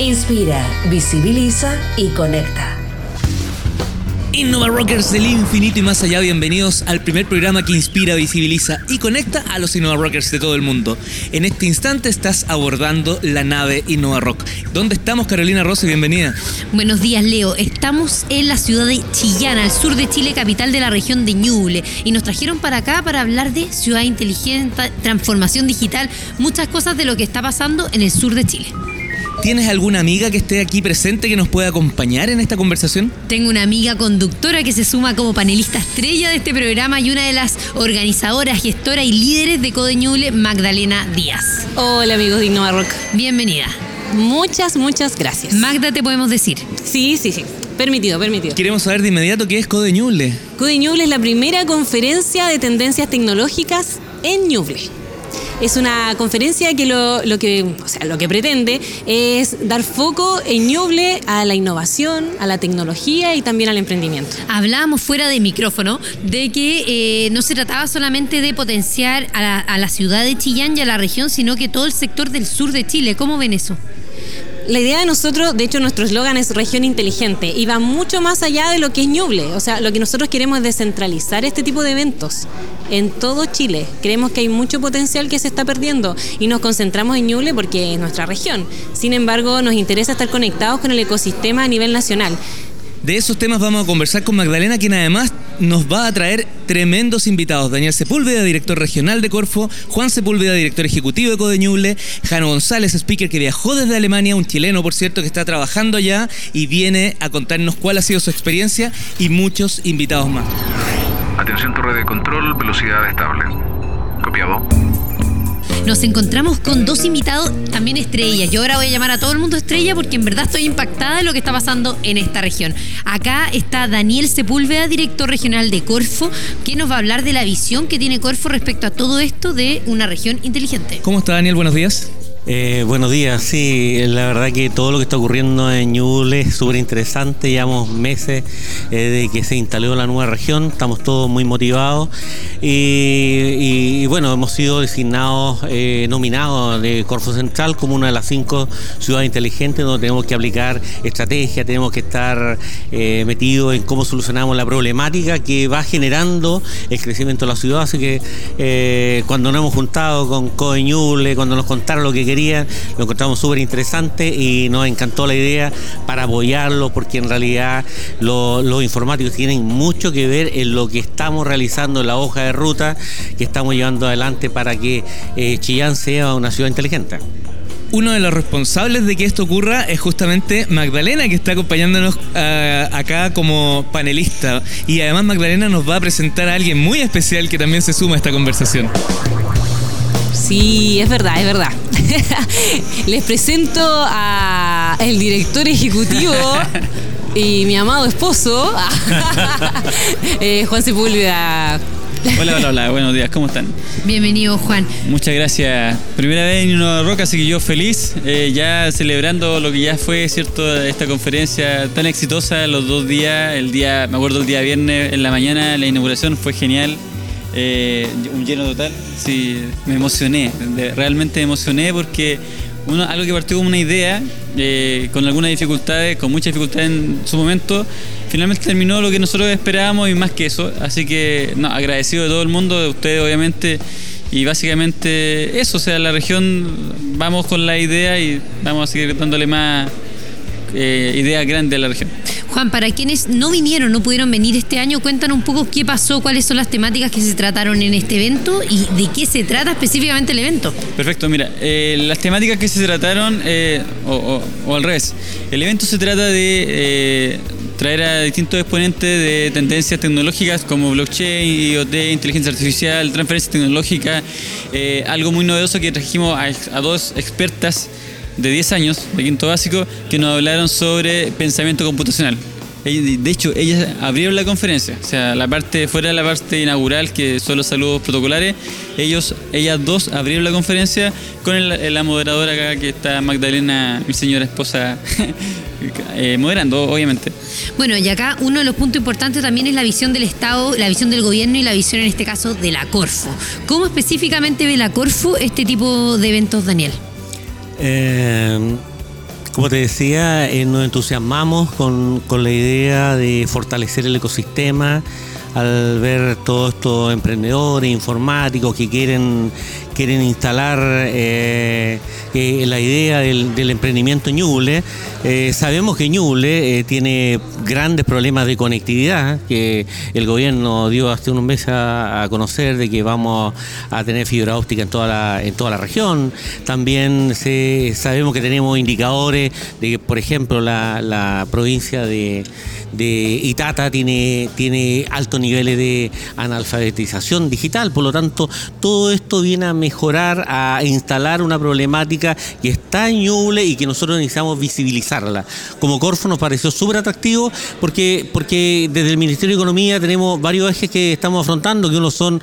Inspira, visibiliza y conecta. Innova Rockers del infinito y más allá, bienvenidos al primer programa que inspira, visibiliza y conecta a los Innova Rockers de todo el mundo. En este instante estás abordando la nave Innova Rock. ¿Dónde estamos, Carolina Rossi? Bienvenida. Buenos días, Leo. Estamos en la ciudad de Chillán, al sur de Chile, capital de la región de Ñuble. Y nos trajeron para acá para hablar de ciudad inteligente, transformación digital, muchas cosas de lo que está pasando en el sur de Chile. ¿Tienes alguna amiga que esté aquí presente que nos pueda acompañar en esta conversación? Tengo una amiga conductora que se suma como panelista estrella de este programa y una de las organizadoras, gestora y líderes de Codeñuble, Magdalena Díaz. Hola amigos de Innova Rock. Bienvenida. Muchas, muchas gracias. Magda, te podemos decir. Sí, sí, sí. Permitido, permitido. Queremos saber de inmediato qué es Code Ñuble. Code Ñuble es la primera conferencia de tendencias tecnológicas en Ñuble. Es una conferencia que lo, que, o sea, lo que pretende es dar foco en Ñuble a la innovación, a la tecnología y también al emprendimiento. Hablábamos fuera de micrófono de que eh, no se trataba solamente de potenciar a la, a la ciudad de Chillán y a la región, sino que todo el sector del sur de Chile. ¿Cómo ven eso? La idea de nosotros, de hecho nuestro eslogan es región inteligente y va mucho más allá de lo que es Ñuble. O sea, lo que nosotros queremos es descentralizar este tipo de eventos en todo Chile. Creemos que hay mucho potencial que se está perdiendo y nos concentramos en Ñuble porque es nuestra región. Sin embargo, nos interesa estar conectados con el ecosistema a nivel nacional. De esos temas vamos a conversar con Magdalena, quien además nos va a traer tremendos invitados. Daniel Sepúlveda, director regional de Corfo, Juan Sepúlveda, director ejecutivo de Codeñuble, Jano González, speaker que viajó desde Alemania, un chileno, por cierto, que está trabajando allá y viene a contarnos cuál ha sido su experiencia y muchos invitados más. Atención torre de control, velocidad estable. Copiado. Nos encontramos con dos invitados también estrellas. Yo ahora voy a llamar a todo el mundo estrella porque en verdad estoy impactada de lo que está pasando en esta región. Acá está Daniel Sepúlveda, director regional de Corfo, que nos va a hablar de la visión que tiene Corfo respecto a todo esto de una región inteligente. ¿Cómo está Daniel? Buenos días. Eh, buenos días, sí, la verdad que todo lo que está ocurriendo en Ñuble es súper interesante, llevamos meses eh, de que se instaló la nueva región, estamos todos muy motivados. Y, bueno, hemos sido designados, eh, nominados de Corfo Central como una de las cinco ciudades inteligentes donde tenemos que aplicar estrategia, tenemos que estar eh, metidos en cómo solucionamos la problemática que va generando el crecimiento de la ciudad, así que cuando nos hemos juntado con Code Ñuble, cuando nos contaron lo que lo encontramos súper interesante y nos encantó la idea para apoyarlo porque en realidad lo- los informáticos tienen mucho que ver en lo que estamos realizando en la hoja de ruta que estamos llevando adelante para que eh, Chillán sea una ciudad inteligente. Uno de los responsables de que esto ocurra es justamente Magdalena, que está acompañándonos ah, acá como panelista. Y además Magdalena nos va a presentar a alguien muy especial que también se suma a esta conversación. Sí, es verdad, es verdad. Les presento a el director ejecutivo y mi amado esposo, eh, Juan Sepúlveda. Hola, hola, hola, buenos días, ¿cómo están? Bienvenido, Juan. Muchas gracias. Primera vez en Nueva Roca, así que yo feliz, eh, ya celebrando lo que ya fue, ¿cierto? Esta conferencia tan exitosa, los dos días, el día, me acuerdo el día viernes en la mañana, la inauguración fue genial, eh, un lleno total, sí, me emocioné, realmente me emocioné porque algo que partió como una idea, eh, con algunas dificultades, con muchas dificultades en su momento, finalmente terminó lo que nosotros esperábamos y más que eso. Así que, agradecido de todo el mundo, de ustedes obviamente. Y básicamente eso, o sea, la región, vamos con la idea y vamos a seguir dándole más eh, ideas grandes a la región. Juan, para quienes no vinieron, no pudieron venir este año, cuéntanos un poco qué pasó, cuáles son las temáticas que se trataron en este evento y de qué se trata específicamente el evento. Perfecto, mira, eh, las temáticas que se trataron, eh, o, al revés, el evento se trata de eh, traer a distintos exponentes de tendencias tecnológicas como blockchain, IoT, inteligencia artificial, transferencia tecnológica, algo muy novedoso que trajimos a, a dos expertas de 10 años, de quinto básico, que nos hablaron sobre pensamiento computacional. De hecho, ellas abrieron la conferencia, o sea, la parte fuera de la parte inaugural, que son los saludos protocolares, ellos, ellas dos abrieron la conferencia con la moderadora acá que está Magdalena, mi señora esposa, eh, moderando, obviamente. Bueno, y acá uno de los puntos importantes también es la visión del Estado, la visión del gobierno y la visión en este caso de la Corfo. ¿Cómo específicamente ve la Corfo este tipo de eventos, Daniel? Eh, como te decía, eh, nos entusiasmamos con, con la idea de fortalecer el ecosistema al ver todos estos emprendedores informáticos que quieren, quieren instalar eh, eh, la idea del, emprendimiento Ñuble. Eh, sabemos que Ñuble tiene grandes problemas de conectividad, que el gobierno dio hace unos meses a, conocer de que vamos a tener fibra óptica en toda la, en toda la región. También sabemos que tenemos indicadores de que, por ejemplo, la, la provincia de, de Itata tiene, tiene altos niveles de analfabetización digital, por lo tanto, todo esto viene a mejorar, a instalar una problemática que está en Ñuble y que nosotros necesitamos visibilizarla. Como Corfo nos pareció súper atractivo porque, porque desde el Ministerio de Economía tenemos varios ejes que estamos afrontando, que uno son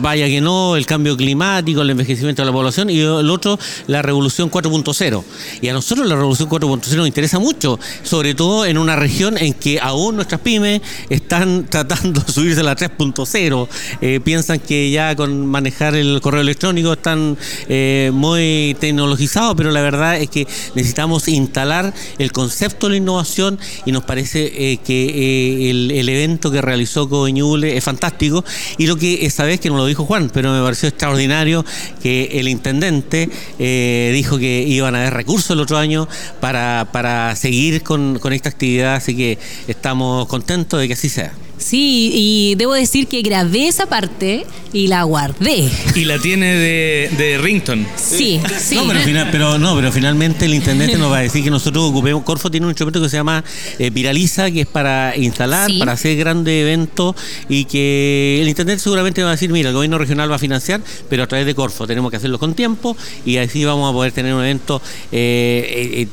vaya que no, el cambio climático, el envejecimiento de la población y el otro, la revolución 4.0. Y a nosotros la revolución 4.0 nos interesa mucho, sobre todo en una región en que aún nuestras pymes están tratando de subirse a la 3.0. Eh, piensan que ya con manejar el correo electrónico están eh, muy tecnologizados, pero la verdad es que necesitamos instalar el concepto de la innovación y nos parece eh, que el, evento que realizó Coveñule es fantástico y lo que esa vez que no lo dijo Juan, pero me pareció extraordinario que el intendente eh, dijo que iban a haber recursos el otro año para, para seguir con, con esta actividad, así que estamos contentos de que así sea. Sí, y debo decir que grabé esa parte y la guardé. Y la tiene de, de Rington. Sí, sí. No, pero, final- pero no, pero finalmente el intendente nos va a decir que nosotros ocupemos. Corfo tiene un instrumento que se llama eh, Viraliza, que es para instalar, Sí. para hacer grandes eventos y que el intendente seguramente va a decir, mira, el gobierno regional va a financiar, pero a través de Corfo tenemos que hacerlo con tiempo y así vamos a poder tener un evento. eh, eh, eh,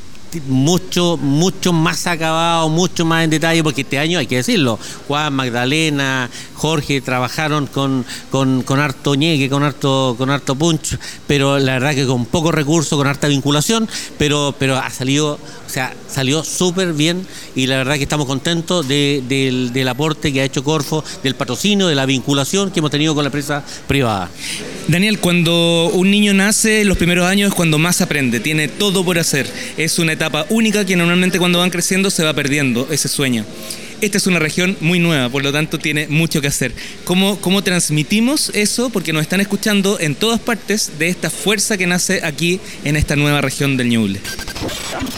mucho, mucho más acabado, mucho más en detalle, porque este año hay que decirlo, Juan, Magdalena, Jorge trabajaron con, con, con harto ñeque, con harto, con punch, pero la verdad que con poco recurso, con harta vinculación, pero, pero ha salido, o sea, salió súper bien y la verdad que estamos contentos de- del, del aporte que ha hecho Corfo, del patrocinio, de la vinculación que hemos tenido con la empresa privada. Daniel, cuando un niño nace, los primeros años es cuando más aprende, tiene todo por hacer. Es una etapa única que normalmente cuando van creciendo se va perdiendo ese sueño. Esta es una región muy nueva, por lo tanto tiene mucho que hacer. ¿Cómo, cómo transmitimos eso? Porque nos están escuchando en todas partes de esta fuerza que nace aquí en esta nueva región del Ñuble.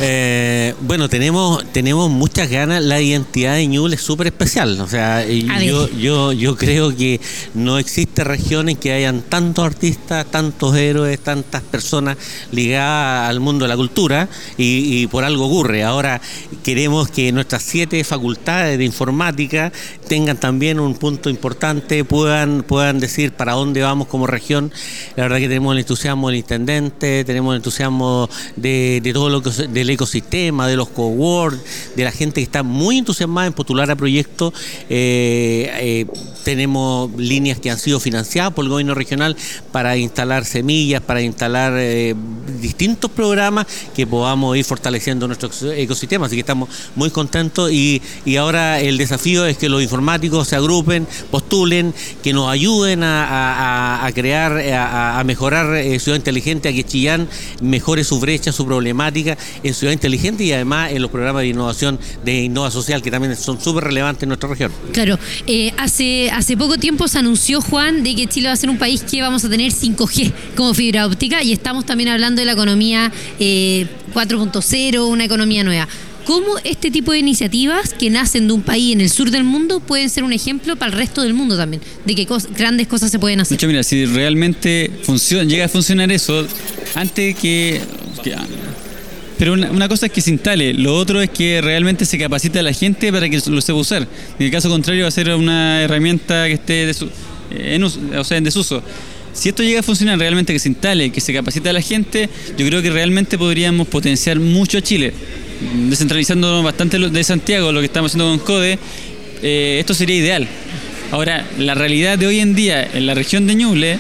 Eh, bueno, tenemos, tenemos muchas ganas. La identidad de Ñuble es súper especial. O sea, yo, yo, yo creo que no existe región en que hayan tantos artistas, tantos héroes, tantas personas ligadas al mundo de la cultura y, y por algo ocurre. Ahora queremos que nuestras siete facultades de informática tengan también un punto importante, puedan, puedan decir para dónde vamos como región. La verdad que tenemos el entusiasmo del intendente, tenemos el entusiasmo de, de todo lo que del ecosistema, de los cowork, de la gente que está muy entusiasmada en postular a proyectos. Eh, eh, tenemos líneas que han sido financiadas por el gobierno regional para instalar semillas, para instalar eh, distintos programas que podamos ir fortaleciendo nuestro ecosistema. Así que estamos muy contentos y, y ahora el desafío es que los informáticos se agrupen, postulen, que nos ayuden a, crear, a, a mejorar eh, Ciudad Inteligente, a que Chillán mejore su brecha, su problemática en Ciudad Inteligente y además en los programas de innovación de Innova Social que también son súper relevantes en nuestra región. Claro, eh, hace, hace poco tiempo se anunció, Juan, de que Chile va a ser un país que vamos a tener 5G como fibra óptica y estamos también hablando de la economía eh, 4.0, una economía nueva. ¿Cómo este tipo de iniciativas que nacen de un país en el sur del mundo pueden ser un ejemplo para el resto del mundo también? De que cos- grandes cosas se pueden De hacer. mira, si realmente llega a funcionar eso, antes que... pero una, cosa es que se instale, lo otro es que realmente se capacite a la gente para que lo sepa usar. En el caso contrario va a ser una herramienta que esté en o sea, en desuso. si esto llega a funcionar realmente, que se instale, que se capacite a la gente, yo creo que realmente podríamos potenciar mucho a Chile. Descentralizándonos bastante de Santiago, lo que estamos haciendo con CODE, eh, esto sería ideal. Ahora, la realidad de hoy en día en la región de Ñuble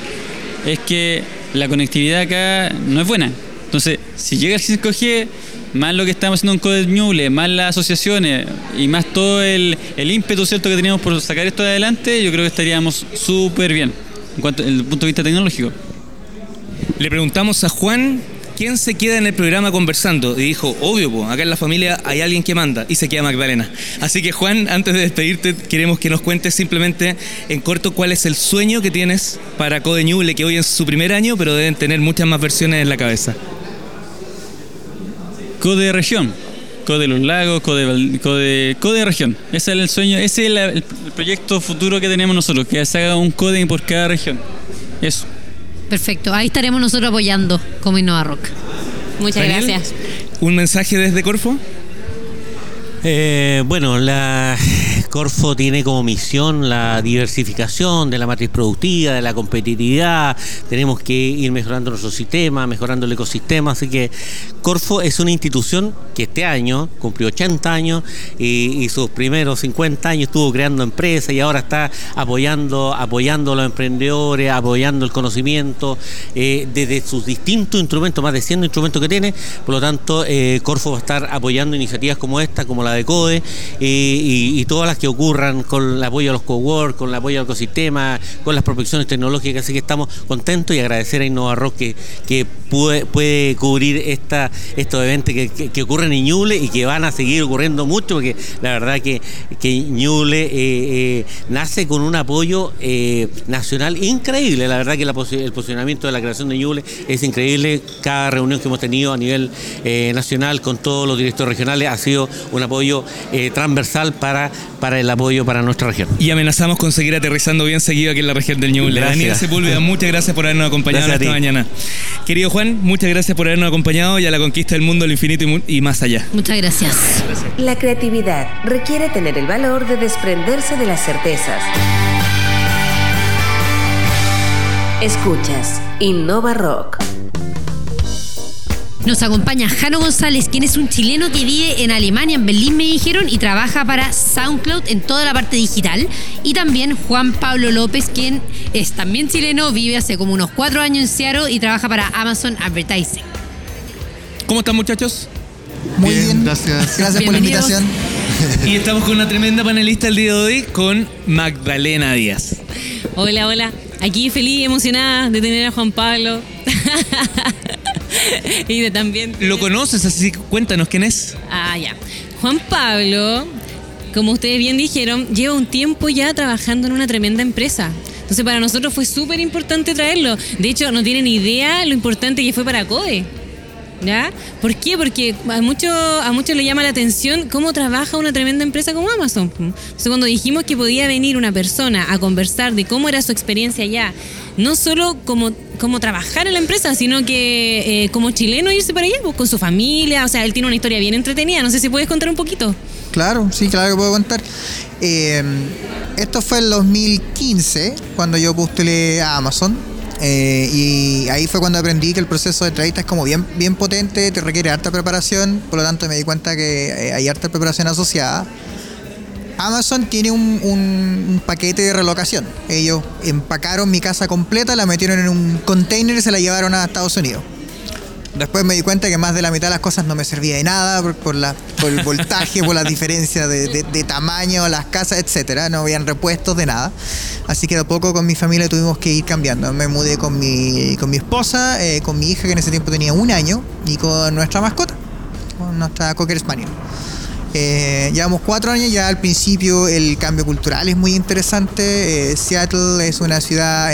es que la conectividad acá no es buena. Entonces, si llega el 5G, más lo que estamos haciendo en CODE Ñuble, más las asociaciones y más todo el, el ímpetu cierto que teníamos por sacar esto adelante, yo creo que estaríamos súper bien en cuanto desde el punto de vista tecnológico. Le preguntamos a Juan quién se queda en el programa conversando y dijo, obvio, po, acá en la familia hay alguien que manda y se queda Magdalena. Así que Juan, antes de despedirte, queremos que nos cuentes simplemente en corto cuál es el sueño que tienes para Code Ñuble, que hoy es su primer año, pero deben tener muchas más versiones en la cabeza. Code región, Code los lagos, Code, Code, Code región. Ese es el sueño, ese es el, el proyecto futuro que tenemos nosotros, que se haga un Code por cada región. Eso. Perfecto, ahí estaremos nosotros apoyando como Innova Rock. Muchas Daniel, gracias. ¿Un mensaje desde Corfo? Eh, bueno, la Corfo tiene como misión la diversificación de la matriz productiva, de la competitividad. Tenemos que ir mejorando nuestro sistema, mejorando el ecosistema. Así que Corfo es una institución que este año cumplió 80 años y, sus primeros 50 años estuvo creando empresas y ahora está apoyando, apoyando a los emprendedores, apoyando el conocimiento eh, desde sus distintos instrumentos, más de 100 instrumentos que tiene. Por lo tanto, eh, Corfo va a estar apoyando iniciativas como esta, como la de CODE eh, y, todas las que ocurran con el apoyo a los cowork, con el apoyo al ecosistema, con las protecciones tecnológicas. Así que estamos contentos y agradecer a Innova Rock que, que puede, puede cubrir esta, estos eventos que, que- ocurren en Ñuble y que van a seguir ocurriendo mucho, porque la verdad que, que Ñuble eh, eh, nace con un apoyo nacional increíble. La verdad que el posicionamiento de la creación de Ñuble es increíble. Cada reunión que hemos tenido a nivel nacional con todos los directores regionales ha sido un apoyo eh, transversal para, para el apoyo para nuestra región. Y amenazamos con seguir aterrizando bien seguido aquí en la región del Ñuble. Gracias. Daniel Sepúlveda, muchas gracias por habernos acompañado Gracias esta mañana. Querido Juan, muchas gracias por habernos acompañado y a la conquista del mundo, el infinito y mu- y más allá. Muchas gracias. La creatividad requiere tener el valor de desprenderse de las certezas. Escuchas Innova Rock. Nos acompaña Jano González, quien es un chileno que vive en Alemania, en Berlín me dijeron, y trabaja para SoundCloud en toda la parte digital. Y también Juan Pablo López, quien es también chileno, vive hace como unos cuatro años en Seattle y trabaja para Amazon Advertising. ¿Cómo están muchachos? Muy Bien, bien, gracias. Gracias por la invitación. Y estamos con una tremenda panelista el día de hoy con Magdalena Díaz. Hola, hola. Aquí feliz y emocionada de tener a Juan Pablo. y de también. ¿Lo conoces? Así que cuéntanos quién es. Ah, ya. Juan Pablo, como ustedes bien dijeron, lleva un tiempo ya trabajando en una tremenda empresa. Entonces para nosotros fue súper importante traerlo. De hecho, no tienen idea lo importante que fue para CODE. ¿Ya? ¿Por qué? Porque a muchos a muchos le llama la atención cómo trabaja una tremenda empresa como Amazon. Entonces, cuando dijimos que podía venir una persona a conversar de cómo era su experiencia allá, no solo como, trabajar en la empresa, sino que eh, como chileno irse para allá pues, con su familia. O sea, él tiene una historia bien entretenida. No sé si puedes contar un poquito. Claro, sí, claro que puedo contar. Eh, esto fue el 2015, cuando yo postulé a Amazon. Eh, y ahí fue cuando aprendí que el proceso de entrevista es como bien, bien potente, te requiere harta preparación, por lo tanto me di cuenta que eh, hay harta preparación asociada. Amazon tiene un, un- un paquete de relocación. Ellos empacaron mi casa completa, la metieron en un container y se la llevaron a Estados Unidos. Después me di cuenta que más de la mitad de las cosas no me servía de nada por, por la, por el voltaje, por las diferencias de, de- de tamaño, las casas, etcétera. No habían repuestos de nada. Así que de a poco con mi familia tuvimos que ir cambiando. Me mudé con mi, con mi esposa, eh, con mi hija que en ese tiempo tenía un año y con nuestra mascota, con nuestra Cocker Spaniel. Eh, llevamos cuatro años, ya al principio el cambio cultural es muy interesante. Eh, Seattle es una ciudad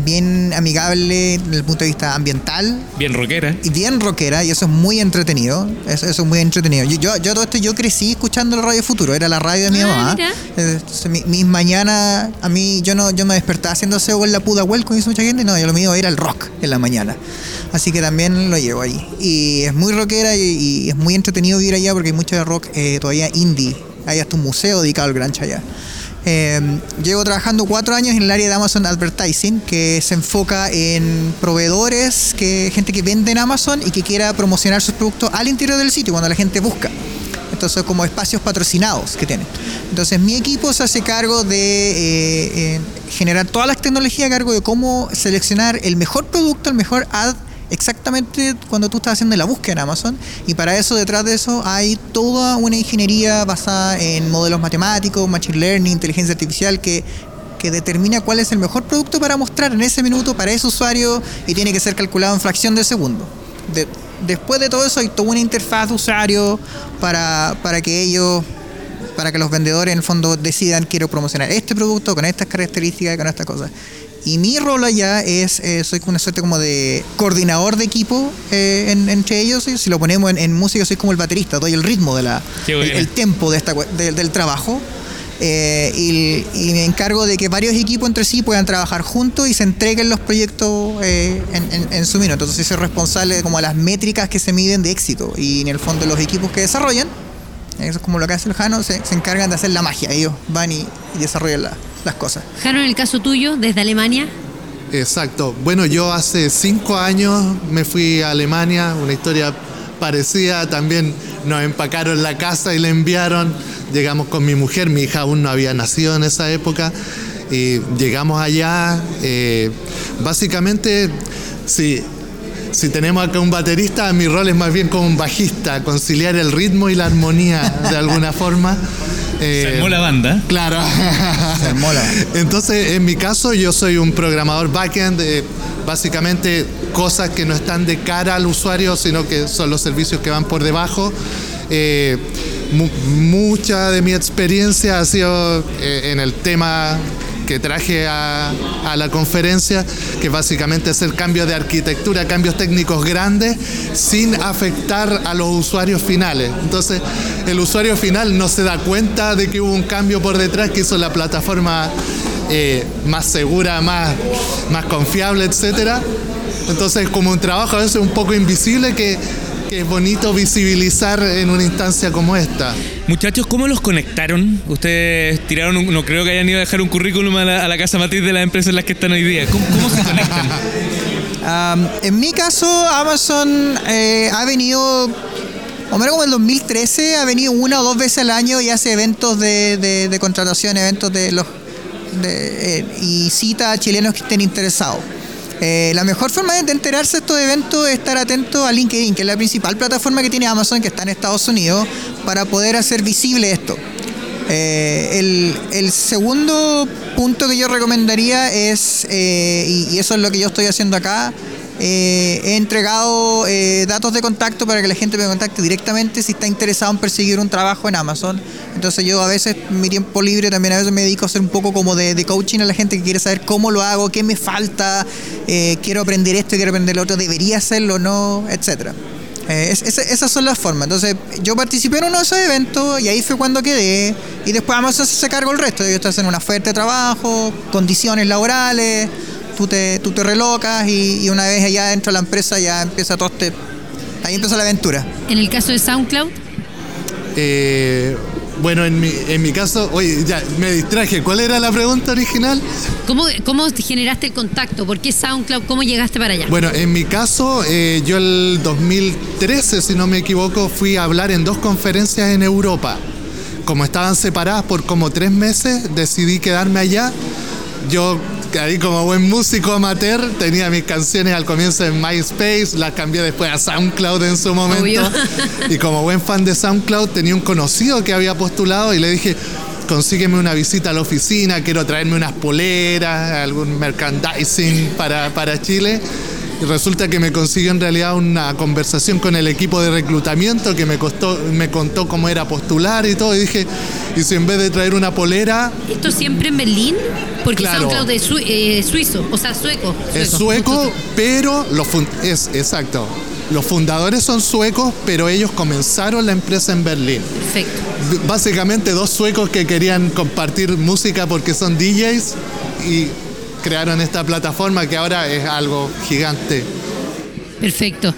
bien amigable desde el punto de vista ambiental Bien rockera. y bien rockera y eso es muy entretenido. Eso, eso es muy entretenido. Yo, yo, yo todo esto yo crecí escuchando la radio Futuro, era la radio de mi Ah, mamá. mira. Entonces, mi- mis mañanas, a mí yo no yo me despertaba haciendo aseo con la puda como dice mucha gente, no, yo lo mío era el rock en la mañana. Así que también lo llevo ahí. Y es muy rockera y, y es muy entretenido vivir allá porque hay mucho de rock eh, todavía indie. Hay hasta un museo dedicado al grunge allá. Eh, llevo trabajando cuatro años en el área de Amazon Advertising, que se enfoca en proveedores, que gente que vende en Amazon y que quiera promocionar sus productos al interior del sitio cuando la gente busca. Entonces, como espacios patrocinados que tienen. Entonces, mi equipo se hace cargo de eh, eh, generar todas las tecnologías a cargo de cómo seleccionar el mejor producto, el mejor ad exactamente cuando tú estás haciendo la búsqueda en Amazon y para eso detrás de eso hay toda una ingeniería basada en modelos matemáticos, machine learning, inteligencia artificial que que determina cuál es el mejor producto para mostrar en ese minuto para ese usuario y tiene que ser calculado en fracción de segundo. De- después de todo eso hay toda una interfaz de usuario para, para que ellos, para que los vendedores en el fondo decidan quiero promocionar este producto con estas características, con estas cosas. Y mi rol allá es, eh, soy una suerte como de coordinador de equipo eh, en- entre ellos. Si lo ponemos en, en música, soy como el baterista, doy el ritmo, de la, el, el tempo de esta, de- del trabajo. eh, y, y me encargo de que varios equipos entre sí puedan trabajar juntos y se entreguen los proyectos eh, en, en- en su minuto. Entonces soy responsable de como las métricas que se miden de éxito y en el fondo los equipos que desarrollan, eso es como lo que hace el Jano, se, se encargan de hacer la magia. Ellos van y, y desarrollan la- las cosas. Jano, en el caso tuyo, desde Alemania, Exacto. Bueno, yo hace cinco años me fui a Alemania, una historia parecida. También nos empacaron la casa y la enviaron. Llegamos con mi mujer, mi hija aún no había nacido en esa época. Y llegamos allá. eh, básicamente, si, si tenemos acá un baterista, mi rol es más bien como un bajista, conciliar el ritmo y la armonía de alguna forma. Se Eh, armó la banda. Claro. armó la banda. Entonces, en mi caso, yo soy un programador backend, eh, básicamente cosas que no están de cara al usuario, sino que son los servicios que van por debajo. Eh, mu- mucha de mi experiencia ha sido eh, en el tema que traje a, la conferencia, que básicamente es el cambio de arquitectura, cambios técnicos grandes, sin afectar a los usuarios finales. Entonces, el usuario final no se da cuenta de que hubo un cambio por detrás que hizo la plataforma eh, más segura, más, más confiable, etcétera. Entonces, como un trabajo a veces un poco invisible que, que es bonito visibilizar en una instancia como esta. Muchachos, ¿cómo los conectaron? Ustedes tiraron, un- no creo que hayan ido a dejar un currículum a la, a la casa matriz de las empresas en las que están hoy día. ¿Cómo, cómo se conectan? En mi caso, Amazon eh, ha venido, o menos como en el 2013, ha venido una o dos veces al año y hace eventos de, de- de contratación, eventos de los de, eh, y cita a chilenos que estén interesados. Eh, la mejor forma de enterarse de estos eventos es estar atento a LinkedIn, que es la principal plataforma que tiene Amazon, que está en Estados Unidos, para poder hacer visible esto. Eh, el, segundo punto que yo recomendaría es, eh, y, y eso es lo que yo estoy haciendo acá, eh, he entregado eh, datos de contacto para que la gente me contacte directamente si está interesado en perseguir un trabajo en Amazon. Entonces yo a veces, mi tiempo libre, también a veces me dedico a hacer un poco como de, coaching a la gente que quiere saber cómo lo hago, qué me falta, eh, quiero aprender esto, quiero aprender lo otro, debería hacerlo o no, etcétera. Es- esa- esas son las formas. Entonces, yo participé en uno de esos eventos y ahí fue cuando quedé. Y después Amazon se cargó el resto. Ellos te hacen una oferta de trabajo, condiciones laborales, tú te, tú te relocas y, y una vez allá dentro de la empresa ya empieza todo este... Ahí empieza la aventura. en el caso de SoundCloud, Eh, bueno, en mi, en mi caso, oye, ya me distraje. ¿Cuál era la pregunta original? ¿cómo, ¿cómo te generaste el contacto? ¿Por qué SoundCloud? ¿Cómo llegaste para allá? Bueno, en mi caso, eh, yo el 2013, si no me equivoco, fui a hablar en dos conferencias en Europa. Como estaban separadas por como tres meses, decidí quedarme allá. Yo, ahí como buen músico amateur, tenía mis canciones al comienzo en MySpace, las cambié después a SoundCloud en su momento. Obvio. Y como buen fan de SoundCloud, tenía un conocido que había postulado y le dije, consígueme una visita a la oficina, quiero traerme unas poleras, algún merchandising para, para Chile. Y resulta que me consiguió en realidad una conversación con el equipo de reclutamiento que me, costó, me contó cómo era postular y todo. Y dije, y si en vez de traer una polera, ¿Esto siempre en Berlín? Porque Claro. SoundCloud es sui- eh, suizo, o sea, sueco. es sueco, pero los es exacto. Los fundadores son suecos, pero ellos comenzaron la empresa en Berlín. Perfecto. Básicamente dos suecos que querían compartir música porque son DJs y crearon esta plataforma que ahora es algo gigante. Perfecto.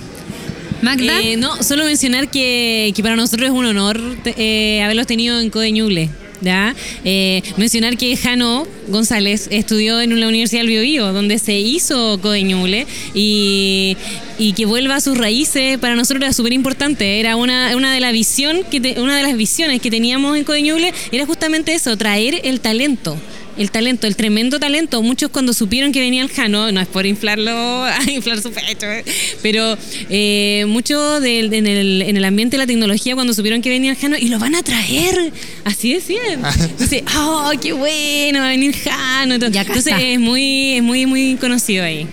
Magda, Eh, no, solo mencionar que, que para nosotros es un honor eh, haberlos tenido en Code Ñuble. ¿ya? Eh, mencionar que Jano González estudió en la Universidad del Biobío, donde se hizo Codeñuble y, y que vuelva a sus raíces para nosotros era súper importante. Era una, una, de la visión que te- una de las visiones que teníamos en Codeñuble era justamente eso, traer el talento. El talento, el tremendo talento. Muchos cuando supieron que venía el Jano, no es por inflarlo, inflar su pecho, eh, pero eh, muchos del- en, el, en el ambiente de la tecnología cuando supieron que venía el Jano y lo van a traer, así decían. Entonces, oh, qué bueno, va a venir Jano. Entonces es muy, es muy, muy conocido ahí.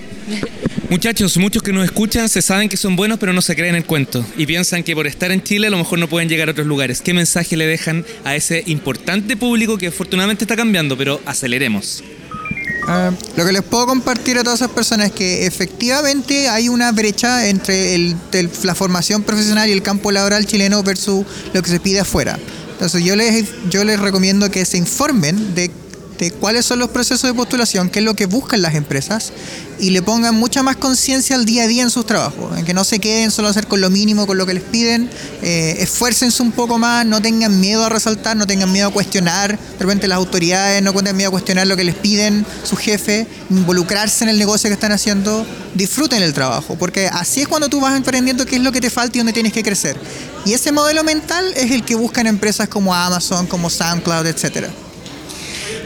Muchachos, muchos que nos escuchan se saben que son buenos, pero no se creen el cuento. Y piensan que por estar en Chile a lo mejor no pueden llegar a otros lugares. ¿Qué mensaje le dejan a ese importante público que afortunadamente está cambiando, pero aceleremos? Ah, lo que les puedo compartir a todas esas personas es que efectivamente hay una brecha entre la formación profesional y el campo laboral chileno versus lo que se pide afuera. Entonces yo les, yo les recomiendo que se informen de, cuáles son los procesos de postulación, qué es lo que buscan las empresas y le pongan mucha más conciencia al día a día en sus trabajos, en que no se queden solo a hacer con lo mínimo, con lo que les piden, eh, esfuércense un poco más, no tengan miedo a resaltar, no tengan miedo a cuestionar, de repente las autoridades no tengan miedo a cuestionar lo que les piden su jefe, involucrarse en el negocio que están haciendo, disfruten el trabajo, porque así es cuando tú vas emprendiendo qué es lo que te falta y dónde tienes que crecer. Y ese modelo mental es el que buscan empresas como Amazon, como SoundCloud, etcétera.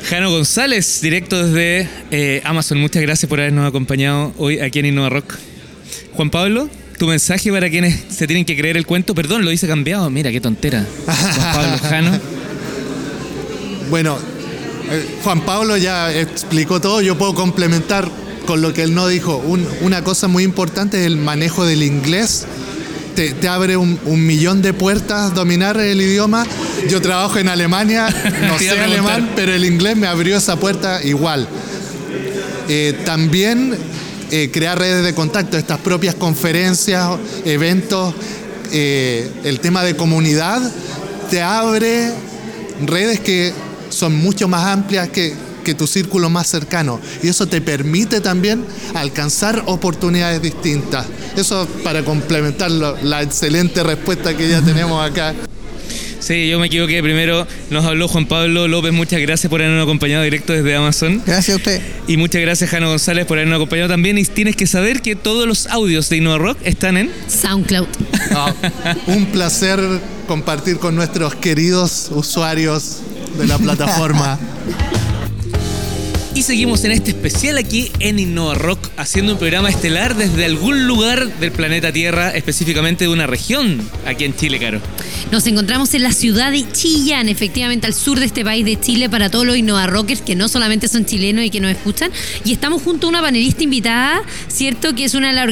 Jano González, directo desde eh, Amazon. Muchas gracias por habernos acompañado hoy aquí en Innova Rock. Juan Pablo, tu mensaje para quienes se tienen que creer el cuento. Perdón, lo hice cambiado. Mira, qué tontera. Juan Pablo Jano. Bueno, eh, Juan Pablo ya explicó todo, yo puedo complementar con lo que él no dijo. Un- una cosa muy importante es el manejo del inglés. Te, te abre un, un millón de puertas dominar el idioma. Yo trabajo en Alemania, no sé alemán, pero el inglés me abrió esa puerta igual. Eh, también eh, crear redes de contacto, estas propias conferencias, eventos, eh, el tema de comunidad, te abre redes que son mucho más amplias que, que tu círculo más cercano. Y eso te permite también alcanzar oportunidades distintas. Eso para complementar la excelente respuesta que ya tenemos acá. Sí, yo me equivoqué. Primero nos habló Juan Pablo López. Muchas gracias por habernos acompañado directo desde Amazon. Gracias a usted. Y muchas gracias, Jano González, por habernos acompañado también. Y tienes que saber que todos los audios de Innova Rock están en SoundCloud. Ah, un placer compartir con nuestros queridos usuarios de la plataforma. Y seguimos en este especial aquí en Innova Rock, haciendo un programa estelar desde algún lugar del planeta Tierra, específicamente de una región aquí en Chile, Caro. Nos encontramos en la ciudad de Chillán, efectivamente al sur de este país de Chile, para todos los Innova Rockers que no solamente son chilenos y que nos escuchan. Y estamos junto a una panelista invitada, ¿cierto? Que es una de las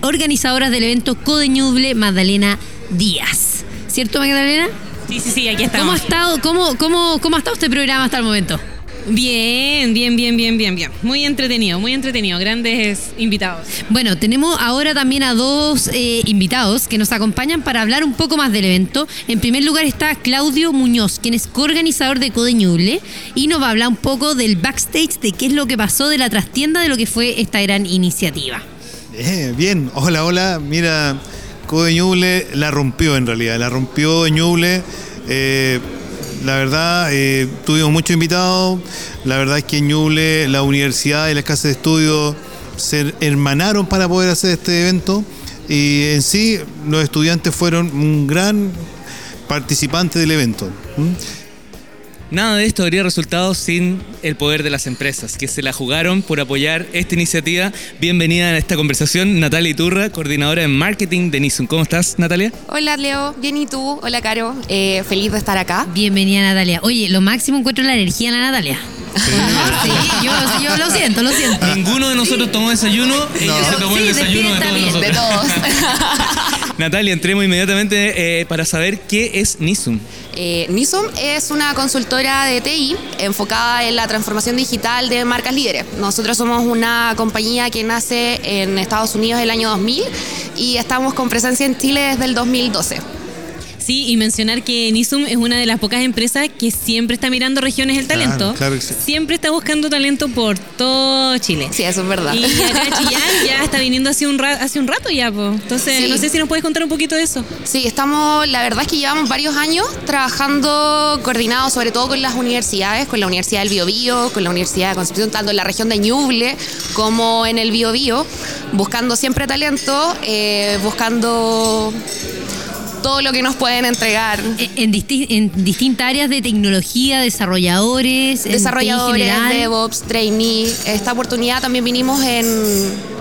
organizadoras del evento Codeñuble, Magdalena Díaz. ¿Cierto, Magdalena? Sí, sí, sí, aquí ¿Cómo ha estamos. estado, cómo, cómo, cómo ha estado este programa hasta el momento? Bien, bien, bien, bien, bien, bien. Muy entretenido, muy entretenido. Grandes invitados. Bueno, tenemos ahora también a dos eh, invitados que nos acompañan para hablar un poco más del evento. En primer lugar está Claudio Muñoz, quien es coorganizador de Codeñuble y nos va a hablar un poco del backstage de qué es lo que pasó de la trastienda de lo que fue esta gran iniciativa. Eh, bien, hola, hola. Mira, Code Ñuble la rompió en realidad, la rompió Ñuble. Eh, la verdad, eh, tuvimos muchos invitados. La verdad es que en Ñuble, la universidad y las casas de estudio se hermanaron para poder hacer este evento. Y en sí, los estudiantes fueron un gran participante del evento. Nada de esto habría resultado sin el poder de las empresas, que se la jugaron por apoyar esta iniciativa. Bienvenida a esta conversación, Natalia Iturra, coordinadora de marketing de Nissan. ¿Cómo estás, Natalia? Hola Leo, bien y tú, hola Caro, Eh, feliz de estar acá. Bienvenida Natalia. Oye, lo máximo encuentro la energía en la Natalia. Sí, yo, yo lo siento, lo siento. Ninguno de nosotros tomó desayuno, ella se tomó el Sí, desayuno de todos bien, nosotros. De todos. Natalia, entremos inmediatamente eh, para saber qué es Nisum. Eh, Nisum es una consultora de TI enfocada en la transformación digital de marcas líderes. Nosotros somos una compañía que nace en Estados Unidos el año 2000 y estamos con presencia en Chile desde el 2012. Sí, y mencionar que Nisum es una de las pocas empresas que siempre está mirando regiones del Claro, talento. claro que sí. Siempre está buscando talento por todo Chile. Sí, eso es verdad. Y acá Chillán ya está viniendo hace un, ra- hace un rato ya, po. Entonces, Sí. no sé si nos puedes contar un poquito de eso. Sí, estamos, la verdad es que llevamos varios años trabajando coordinados sobre todo con las universidades, con la Universidad del Biobío, con la Universidad de Concepción, tanto en la región de Ñuble como en el Biobío, buscando siempre talento, eh, buscando todo lo que nos pueden entregar. En, disti- en distintas áreas de tecnología, desarrolladores, en Desarrolladores, general. DevOps, trainee. Esta oportunidad también vinimos en,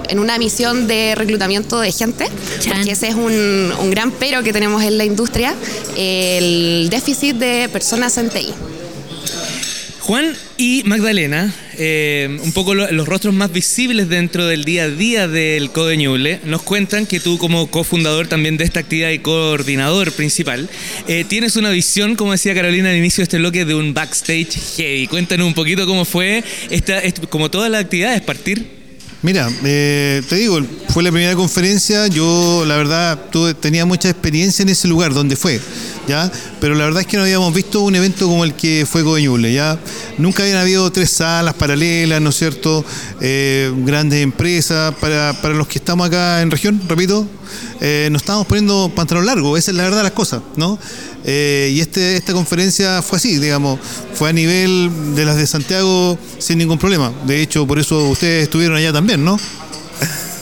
en una misión de reclutamiento de gente, porque ese es un, un gran pero que tenemos en la industria, el déficit de personas en TI. Juan y Magdalena, eh, un poco lo- los rostros más visibles dentro del día a día del Code Ñuble, nos cuentan que tú como cofundador también de esta actividad y coordinador principal, eh, tienes una visión, como decía Carolina al inicio de este bloque, de un backstage heavy. Cuéntanos un poquito cómo fue, esta, est- como todas las actividades, partir. Mira, eh, te digo, fue la primera conferencia, yo la verdad tuve- tenía mucha experiencia en ese lugar donde fue, ¿ya? Pero la verdad es que no habíamos visto un evento como el que fue Codeñuble, ¿ya? Nunca habían habido tres salas paralelas, ¿no es cierto? Eh, grandes empresas, para, para los que estamos acá en región, repito, eh, nos estábamos poniendo pantalón largo, esa es la verdad de las cosas, ¿no? Eh, y este, esta conferencia fue así, digamos, fue a nivel de las de Santiago sin ningún problema. De hecho, por eso ustedes estuvieron allá también, ¿no?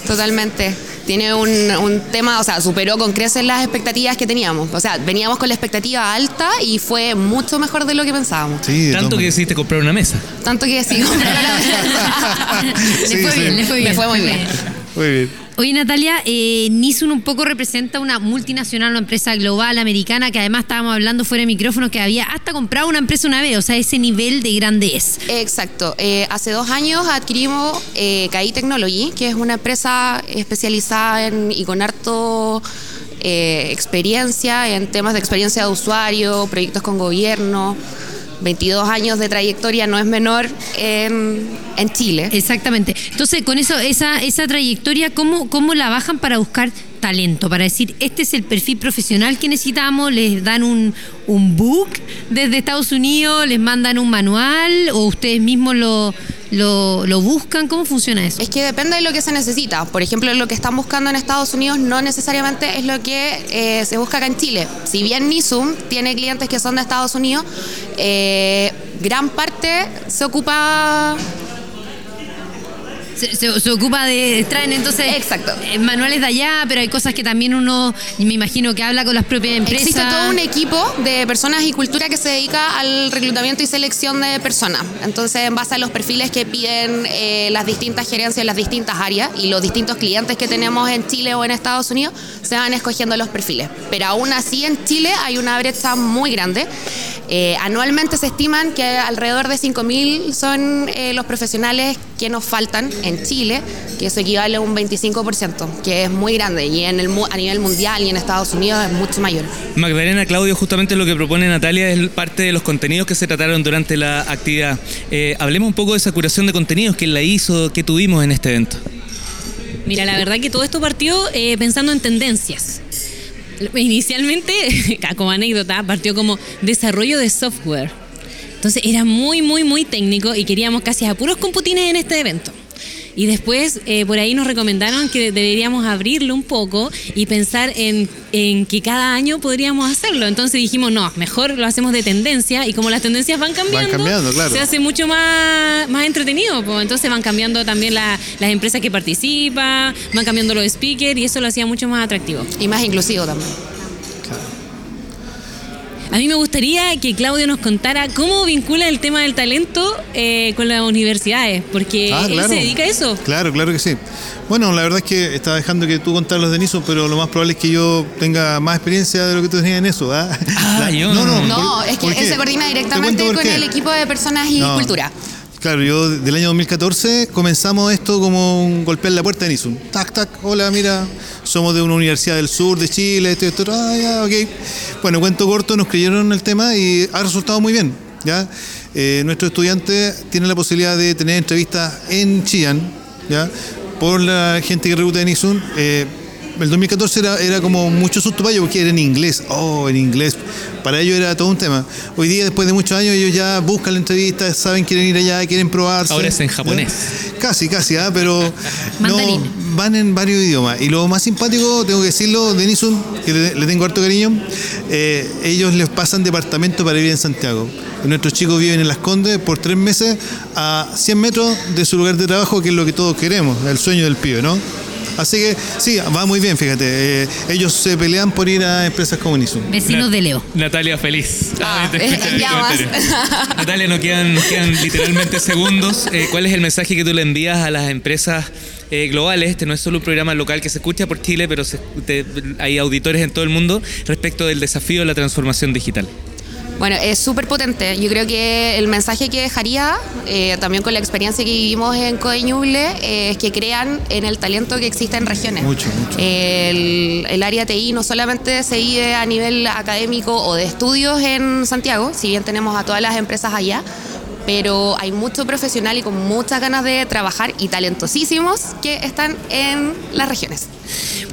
Totalmente. Tiene un, un tema, o sea, superó con creces las expectativas que teníamos. O sea, veníamos con la expectativa alta y fue mucho mejor de lo que pensábamos. Tanto que decidiste comprar una mesa. Tanto que sí, compraron la mesa. Le fue bien, le fue bien. Me fue muy bien. Muy bien. Oye, Natalia, eh, Nissan un poco representa una multinacional, una empresa global americana, que además estábamos hablando fuera de micrófono que había hasta comprado una empresa una vez, o sea, ese nivel de grande es. Exacto. Eh, hace dos años adquirimos eh, Technology, que es una empresa especializada en, y con harto eh, experiencia en temas de experiencia de usuario, proyectos con gobierno. 22 años de trayectoria no es menor en, Chile. Exactamente. Entonces, con eso, esa, esa trayectoria, ¿cómo, ¿cómo la bajan para buscar talento? Para decir, este es el perfil profesional que necesitamos, les dan un, un book desde Estados Unidos, les mandan un manual o ustedes mismos lo, lo, lo buscan. ¿Cómo funciona eso? Es que depende de lo que se necesita. Por ejemplo, lo que están buscando en Estados Unidos no necesariamente es lo que eh, se busca acá en Chile. Si bien Nisum tiene clientes que son de Estados Unidos, eh, gran parte se ocupa Se, se- se ocupa de. Traen entonces. Exacto. eh, manuales de allá, pero hay cosas que también uno, me imagino que habla con las propias empresas. Existe todo un equipo de personas y cultura que se dedica al reclutamiento y selección de personas. Entonces, en base a los perfiles que piden eh, las distintas gerencias en las distintas áreas y los distintos clientes que tenemos en Chile o en Estados Unidos, se van escogiendo los perfiles. Pero aún así, en Chile hay una brecha muy grande. Eh, anualmente se estiman que alrededor de 5.000 son eh, los profesionales que nos faltan en Chile, que eso equivale a un 25%, que es muy grande. Y en el, a nivel mundial y en Estados Unidos es mucho mayor. Magdalena, Claudio, justamente lo que propone Natalia es parte de los contenidos que se trataron durante la actividad. Eh, hablemos un poco de esa curación de contenidos, quién la hizo, qué tuvimos en este evento. Mira, la verdad que todo esto partió eh, pensando en tendencias. Inicialmente, como anécdota, partió como desarrollo de software. Entonces era muy, muy, muy técnico y queríamos casi a puros computines en este evento. Y después eh, por ahí nos recomendaron que deberíamos abrirlo un poco y pensar en, en que cada año podríamos hacerlo. Entonces dijimos, no, mejor lo hacemos de tendencia y como las tendencias van cambiando, cambiando, claro. se hace mucho más, más entretenido. po. Entonces van cambiando también la- las empresas que participan, van cambiando los speakers y eso lo hacía mucho más atractivo. Y más inclusivo también. A mí me gustaría que Claudio nos contara cómo vincula el tema del talento eh, con las universidades, porque Ah, él se dedica a eso. Claro, claro que sí. Bueno, la verdad es que estaba dejando que tú contaras los de Niso, pero lo más probable es que yo tenga más experiencia de lo que tú tenías en eso. ¿ah? La- yo no, no, No, ¿por- es que él se coordina Te directamente con qué. el equipo de personas y No. cultura. Claro, yo del año 2014 comenzamos esto como un golpear la puerta de Nisum. Tac, tac, hola, mira, somos de una universidad del sur de Chile, esto, esto, ah, ya, ok. Bueno, cuento corto, nos creyeron el tema y ha resultado muy bien, ¿ya? Eh, nuestros estudiantes tienen la posibilidad de tener entrevistas en Chillán, ¿ya? Por la gente que recluta. Eh, el 2014 era, era como mucho susto para ellos porque era en inglés. Oh, en inglés. Para ellos era todo un tema. Hoy día, después de muchos años, ellos ya buscan la entrevista, saben, quieren ir allá, quieren probarse. Ahora es en japonés. Casi, casi, ¿ah? pero no, van en varios idiomas. Y lo más simpático, tengo que decirlo, Denison, que le, le tengo harto cariño, eh, ellos les pasan departamento para vivir en Santiago. Nuestros chicos viven en Las Condes por tres meses a 100 metros de su lugar de trabajo, que es lo que todos queremos, el sueño del pibe, ¿no? Así que sí, va muy bien, fíjate. Eh, ellos se pelean por ir a empresas como Nissan. Vecinos de Leo. Natalia feliz. Ah, ya más. comentario. Natalia, nos quedan, nos quedan literalmente segundos. Eh, ¿Cuál es el mensaje que tú le envías a las empresas eh, globales? Este no es solo un programa local que se escucha por Chile, pero se- te- hay auditores en todo el mundo respecto del desafío de la transformación digital. Bueno, es súper potente. Yo creo que el mensaje que dejaría, eh, también con la experiencia que vivimos en Codeñuble, eh, es que crean en el talento que existe en regiones. Mucho, mucho. El, el área TI no solamente se vive a nivel académico o de estudios en Santiago, si bien tenemos a todas las empresas allá, pero hay mucho profesional y con muchas ganas de trabajar y talentosísimos que están en las regiones.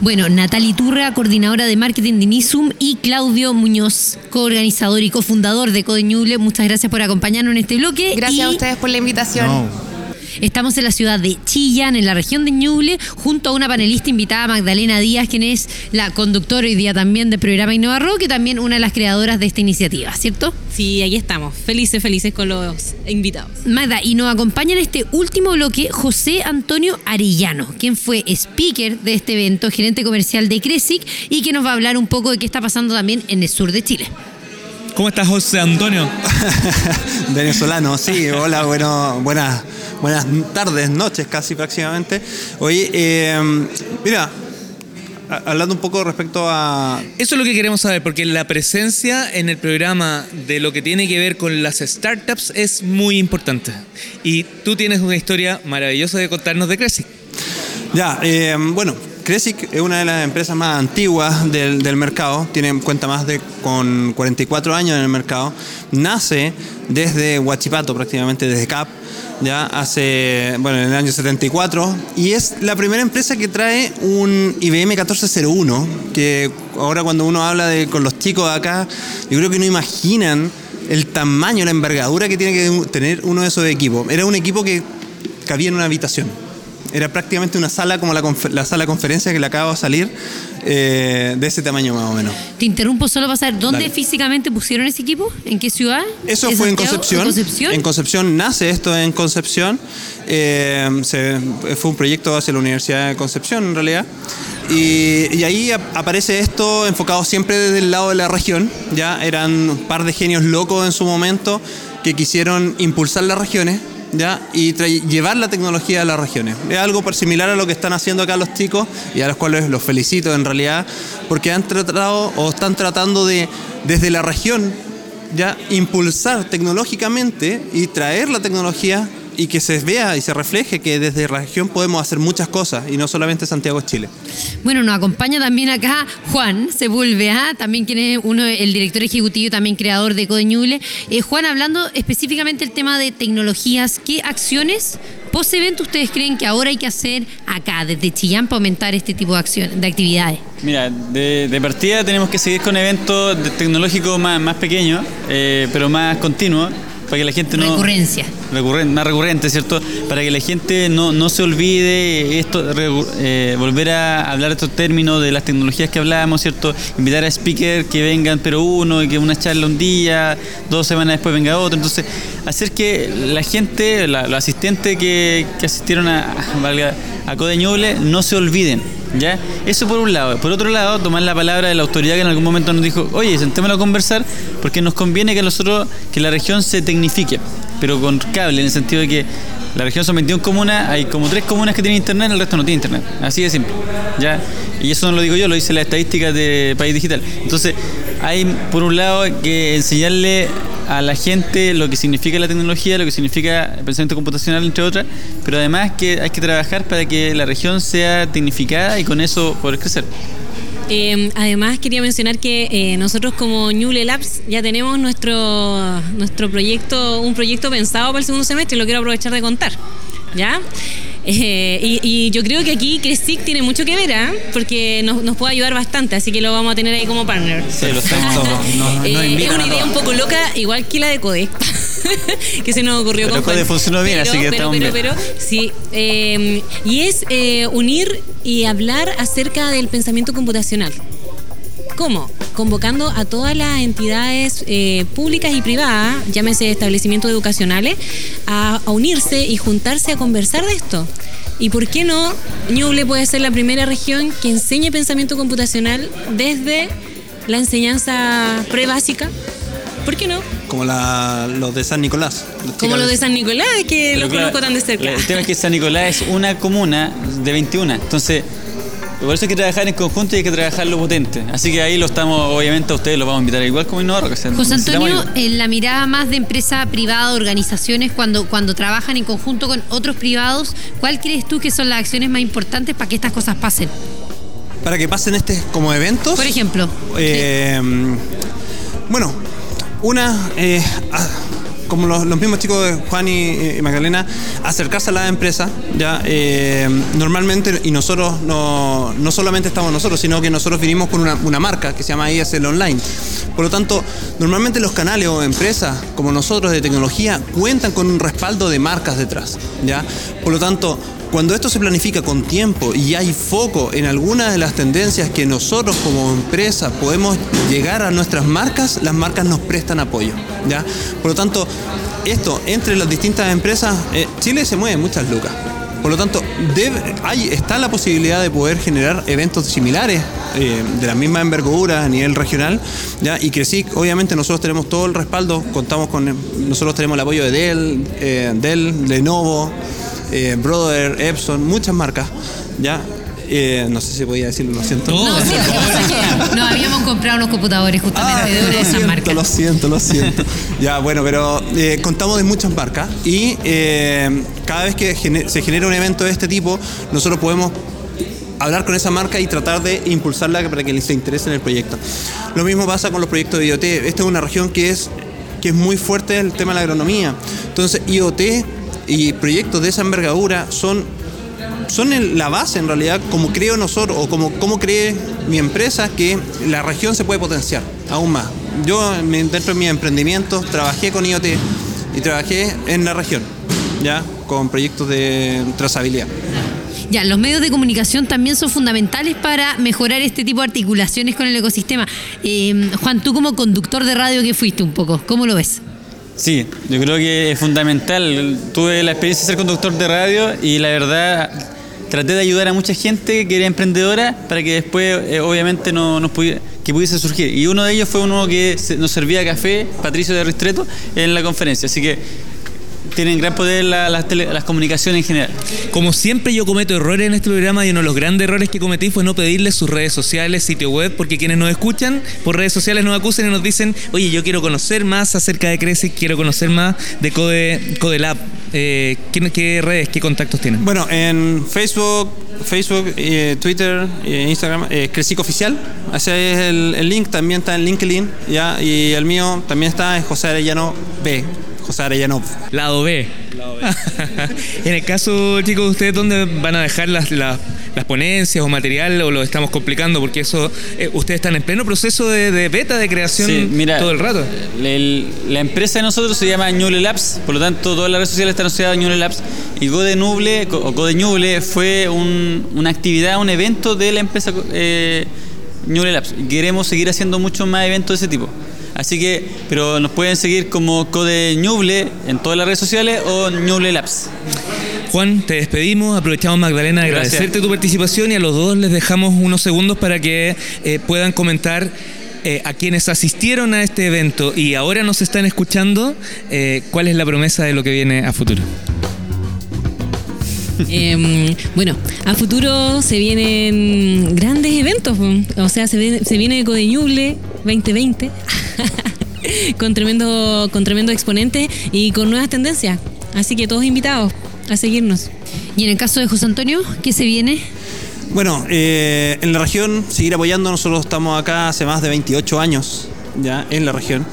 Bueno, Natalie Turra, coordinadora de marketing de Nisum, y Claudio Muñoz, coorganizador y cofundador de Code Ñuble. Muchas gracias por acompañarnos en este bloque. Gracias Y a ustedes por la invitación. No. Estamos en la ciudad de Chillán, en la región de Ñuble, junto a una panelista invitada, Magdalena Díaz, quien es la conductora hoy día también del programa Innova Rock y también una de las creadoras de esta iniciativa, ¿cierto? Sí, aquí estamos, felices, felices con los invitados. Magda, y nos acompaña en este último bloque José Antonio Arellano, quien fue speaker de este evento, gerente comercial de Cresic, y que nos va a hablar un poco de qué está pasando también en el sur de Chile. ¿Cómo estás, José Antonio? Venezolano, sí, hola, bueno, buenas, buenas tardes, noches casi próximamente. Oye, eh, mira, hablando un poco respecto a... Eso es lo que queremos saber, porque la presencia en el programa de lo que tiene que ver con las startups es muy importante. Y tú tienes una historia maravillosa de contarnos de Cresi. Ya, eh, bueno, Cresic es una de las empresas más antiguas del, del mercado, tiene cuenta más de con 44 años en el mercado, nace desde Huachipato prácticamente, desde CAP, ya hace, bueno, en el año 74, y es la primera empresa que trae un IBM 1401, que ahora cuando uno habla de, con los chicos de acá, yo creo que no imaginan el tamaño, la envergadura que tiene que tener uno de esos equipos. Era un equipo que cabía en una habitación. Era prácticamente una sala como la, la sala de conferencia que le acaba de salir, eh, de ese tamaño más o menos. Te interrumpo solo para saber dónde Dale. físicamente pusieron ese equipo, en qué ciudad. Eso ¿En fue en? Concepción. ¿En Concepción? En Concepción nace esto en Concepción. Eh, se- fue un proyecto hacia la Universidad de Concepción en realidad. Y, y ahí ap- aparece esto enfocado siempre desde el lado de la región. Ya eran un par de genios locos en su momento que quisieron impulsar las regiones. ¿Ya? y llevar la tecnología a las regiones. Es algo por similar a lo que están haciendo acá los chicos y a los cuales los felicito en realidad, porque han tratado o están tratando de, desde la región, ya impulsar tecnológicamente y traer la tecnología y que se vea y se refleje que desde la región podemos hacer muchas cosas y no solamente Santiago es Chile. Bueno, nos acompaña también acá Juan Sepúlveda, también quien es uno, el director ejecutivo y también creador de Code Ñuble. Eh, Juan, hablando específicamente del tema de tecnologías, ¿qué acciones post-evento ustedes creen que ahora hay que hacer acá, desde Chillán, para aumentar este tipo de, acciones, de actividades? Mira, de, de partida tenemos que seguir con eventos tecnológicos más, más pequeños, eh, pero más continuos, para que la gente no... Recurrencia. Recurrente, más recurrente, ¿cierto? Para que la gente no, no se olvide esto, recu- eh, volver a hablar estos términos de las tecnologías que hablábamos, ¿cierto? Invitar a speakers que vengan, pero uno, y que una charla un día, dos semanas después venga otro. Entonces, hacer que la gente, la- los asistentes que, que asistieron a, valga, a Code Ñuble no se olviden. ¿Ya? Eso por un lado. Por otro lado, tomar la palabra de la autoridad que en algún momento nos dijo, oye, sentémonos a conversar, porque nos conviene que nosotros, que la región se tecnifique, pero con cable, en el sentido de que la región son 21 comunas, hay como tres comunas que tienen internet, el resto no tiene internet. Así de simple. ¿Ya? Y eso no lo digo yo, lo dice la estadística de País Digital. Entonces, hay por un lado que enseñarle a la gente lo que significa la tecnología, lo que significa el pensamiento computacional, entre otras, pero además que hay que trabajar para que la región sea tecnificada y con eso poder crecer. Eh, además, quería mencionar que eh, nosotros como Ñuble Labs ya tenemos nuestro, nuestro proyecto, un proyecto pensado para el segundo semestre y lo quiero aprovechar de contar. ¿Ya? Eh, y, y yo creo que aquí CRESIC tiene mucho que ver, ¿ah? porque nos, nos puede ayudar bastante, así que lo vamos a tener ahí como partner. Sí, lo estamos. Eh, es una idea un poco loca, igual que la de Code, que se nos ocurrió Pero con Code funcionó bien, Pero- así que pero, pero, bien. pero, sí, eh, y es eh, unir y hablar acerca del pensamiento computacional. ¿Cómo? Convocando a todas las entidades eh, públicas y privadas, llámese establecimientos educacionales, a, a unirse y juntarse a conversar de esto. ¿Y por qué no? Ñuble puede ser la primera región que enseñe pensamiento computacional desde la enseñanza prebásica. ¿Por qué no? Como la, los de San Nicolás. los Como chicos lo de San Nicolás, que Pero lo claro, conozco tan de cerca. El tema es que San Nicolás es una comuna de 21. Entonces, por eso hay que trabajar en conjunto y hay que trabajarlo potente. Así que ahí lo estamos, obviamente, a ustedes los vamos a invitar igual como Innova o sea, José Antonio, en la mirada más de empresa privada, organizaciones, cuando, cuando trabajan en conjunto con otros privados, ¿cuál crees tú que son las acciones más importantes para que estas cosas pasen? Para que pasen este como eventos. Por ejemplo, Eh, Bueno, una, eh, como los, los mismos chicos de Juan y, Magdalena, acercarse a la empresa, ya eh, normalmente, y nosotros no, no solamente estamos nosotros, sino que nosotros vinimos con una, una marca que se llama ISL Online. Por lo tanto, normalmente los canales o empresas como nosotros de tecnología cuentan con un respaldo de marcas detrás, ¿ya? Por lo tanto, cuando esto se planifica con tiempo y hay foco en alguna de las tendencias que nosotros como empresa podemos llegar a nuestras marcas, las marcas nos prestan apoyo. ¿ya? Por lo tanto, esto entre las distintas empresas, eh, Chile se mueve muchas lucas. Por lo tanto, debe- está la posibilidad de poder generar eventos similares eh, de la misma envergadura a nivel regional. ¿ya? Y que sí, obviamente nosotros tenemos todo el respaldo, contamos con, nosotros tenemos el apoyo de Dell, eh, Dell Lenovo, eh, Brother, Epson, muchas marcas. ¿ya? Eh, no sé si podía decirlo, lo siento. no, sí, lo que pasa es que nos habíamos comprado unos computadores justamente de una de lo esas siento, marcas. lo siento, lo siento. ya, bueno, pero eh, contamos de muchas marcas y eh, cada vez que se genera un evento de este tipo, nosotros podemos hablar con esa marca y tratar de impulsarla para que se interese en el proyecto. Lo mismo pasa con los proyectos de IoT. Esta es una región que es, que es muy fuerte en el tema de la agronomía. Entonces, IoT y proyectos de esa envergadura son son la base en realidad, como creo nosotros, o como, como cree mi empresa, que la región se puede potenciar aún más. Yo, dentro de mis emprendimientos, trabajé con IoT y trabajé en la región, ¿ya? Con proyectos de trazabilidad. Ya, los medios de comunicación también son fundamentales para mejorar este tipo de articulaciones con el ecosistema. Eh, Juan, tú como conductor de radio que fuiste un poco, ¿cómo lo ves? Sí, yo creo que es fundamental. Tuve la experiencia de ser conductor de radio y la verdad traté de ayudar a mucha gente que era emprendedora para que después, eh, obviamente, no, nos pudiera, que pudiese surgir. Y uno de ellos fue uno que nos servía café, Patricio de Ristreto, en la conferencia. Así que tienen gran poder la- las, tele- las comunicaciones en general. Como siempre yo cometo errores en este programa y uno de los grandes errores que cometí fue no pedirles sus redes sociales, sitio web, porque quienes nos escuchan por redes sociales nos acusan y nos dicen, oye, yo quiero conocer más acerca de Creci, quiero conocer más de Code, Code Lab. Eh, ¿qué, qué redes, qué contactos tienen? Bueno, en Facebook, Facebook, eh, Twitter, eh, Instagram, eh, Crecic Oficial. Ese es el, el link, también está en LinkedIn, ¿ya? Y el mío también está en José Arellano B. José Arellano. Lado B. en el caso, chicos, ¿ustedes dónde van a dejar las, las, las ponencias o material o lo estamos complicando? Porque eso, eh, ustedes están en pleno proceso de, de beta, de creación Sí, mira, todo el rato. el- la empresa de nosotros se llama Ñuble Labs, por lo tanto todas las redes sociales están asociadas a Ñuble Labs. Y Code Nuble, o Code Ñuble fue un- una actividad, un evento de la empresa eh, Ñuble Labs. Y queremos seguir haciendo muchos más eventos de ese tipo. Así que, pero nos pueden seguir como Code Ñuble en todas las redes sociales o Ñuble Labs. Juan, te despedimos. Aprovechamos, Magdalena, de Gracias. agradecerte tu participación y a los dos les dejamos unos segundos para que eh, puedan comentar eh, a quienes asistieron a este evento y ahora nos están escuchando, eh, cuál es la promesa de lo que viene a futuro. Em, bueno, a futuro se vienen grandes eventos. O sea, se viene, se viene Codeñuble 2020 con tremendo, con tremendo exponente y con nuevas tendencias. Así que todos invitados a seguirnos. Y en el caso de José Antonio, ¿qué se viene? Bueno, eh, en la región seguir apoyando, nosotros estamos acá hace más de 28 años ya en la región.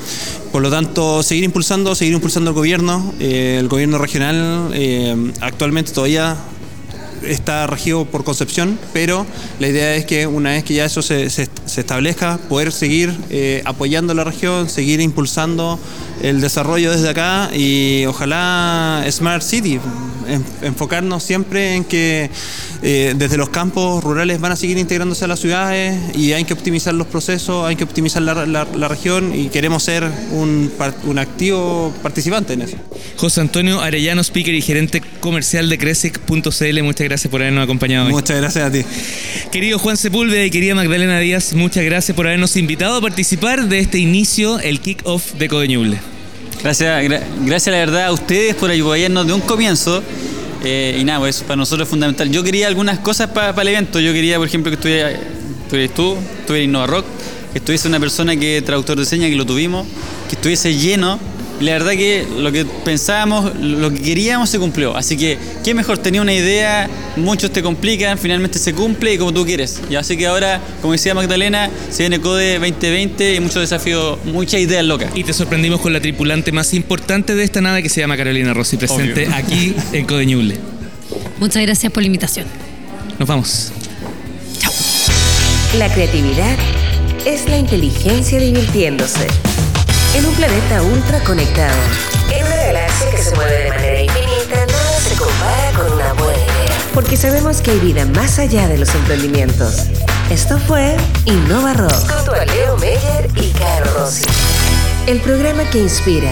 Por lo tanto, seguir impulsando, seguir impulsando el gobierno. Eh, el gobierno regional eh, actualmente todavía está regido por concepción, pero la idea es que una vez que ya eso se, se- establezca, poder seguir eh, apoyando la región, seguir impulsando el desarrollo desde acá y ojalá Smart City, enfocarnos siempre en que eh, desde los campos rurales van a seguir integrándose a las ciudades y hay que optimizar los procesos, hay que optimizar la, la- la región y queremos ser un, un activo participante en eso. José Antonio Arellano, speaker y gerente comercial de Cresec.cl, muchas gracias por habernos acompañado hoy. Muchas gracias a ti. Querido Juan Sepúlveda y querida Magdalena Díaz, muchas gracias por habernos invitado a participar de este inicio, el kick-off de Codeñuble. Gracias, gra- gracias la verdad a ustedes por apoyarnos de un comienzo. Eh, y nada, pues eso para nosotros es fundamental. Yo quería algunas cosas para el evento. Yo quería, por ejemplo, que estuviera, tú, estuviera Innova Rock, que estuviese una persona que traductor de señas, que lo tuvimos, que estuviese lleno. Y la verdad que lo que pensábamos, lo que queríamos se cumplió. Así que, ¿qué mejor? Tenía una idea, muchos te complican, finalmente se cumple y como tú quieres. Y así que ahora, como decía Magdalena, se viene CODE 2020 y muchos desafíos, muchas ideas locas. Y te sorprendimos con la tripulante más importante de esta nave que se llama Carolina Rossi, presente Obvio. aquí en Codeñuble. Muchas gracias por la invitación. Nos vamos. La creatividad es la inteligencia divirtiéndose. En un planeta ultra conectado, en una galaxia que se mueve de manera infinita, nada se compara con una buena idea. Porque sabemos que hay vida más allá de los emprendimientos. Esto fue Innova Rock. Junto a Leo Meyer y Caro Rossi. El programa que inspira,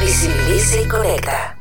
visibiliza y conecta.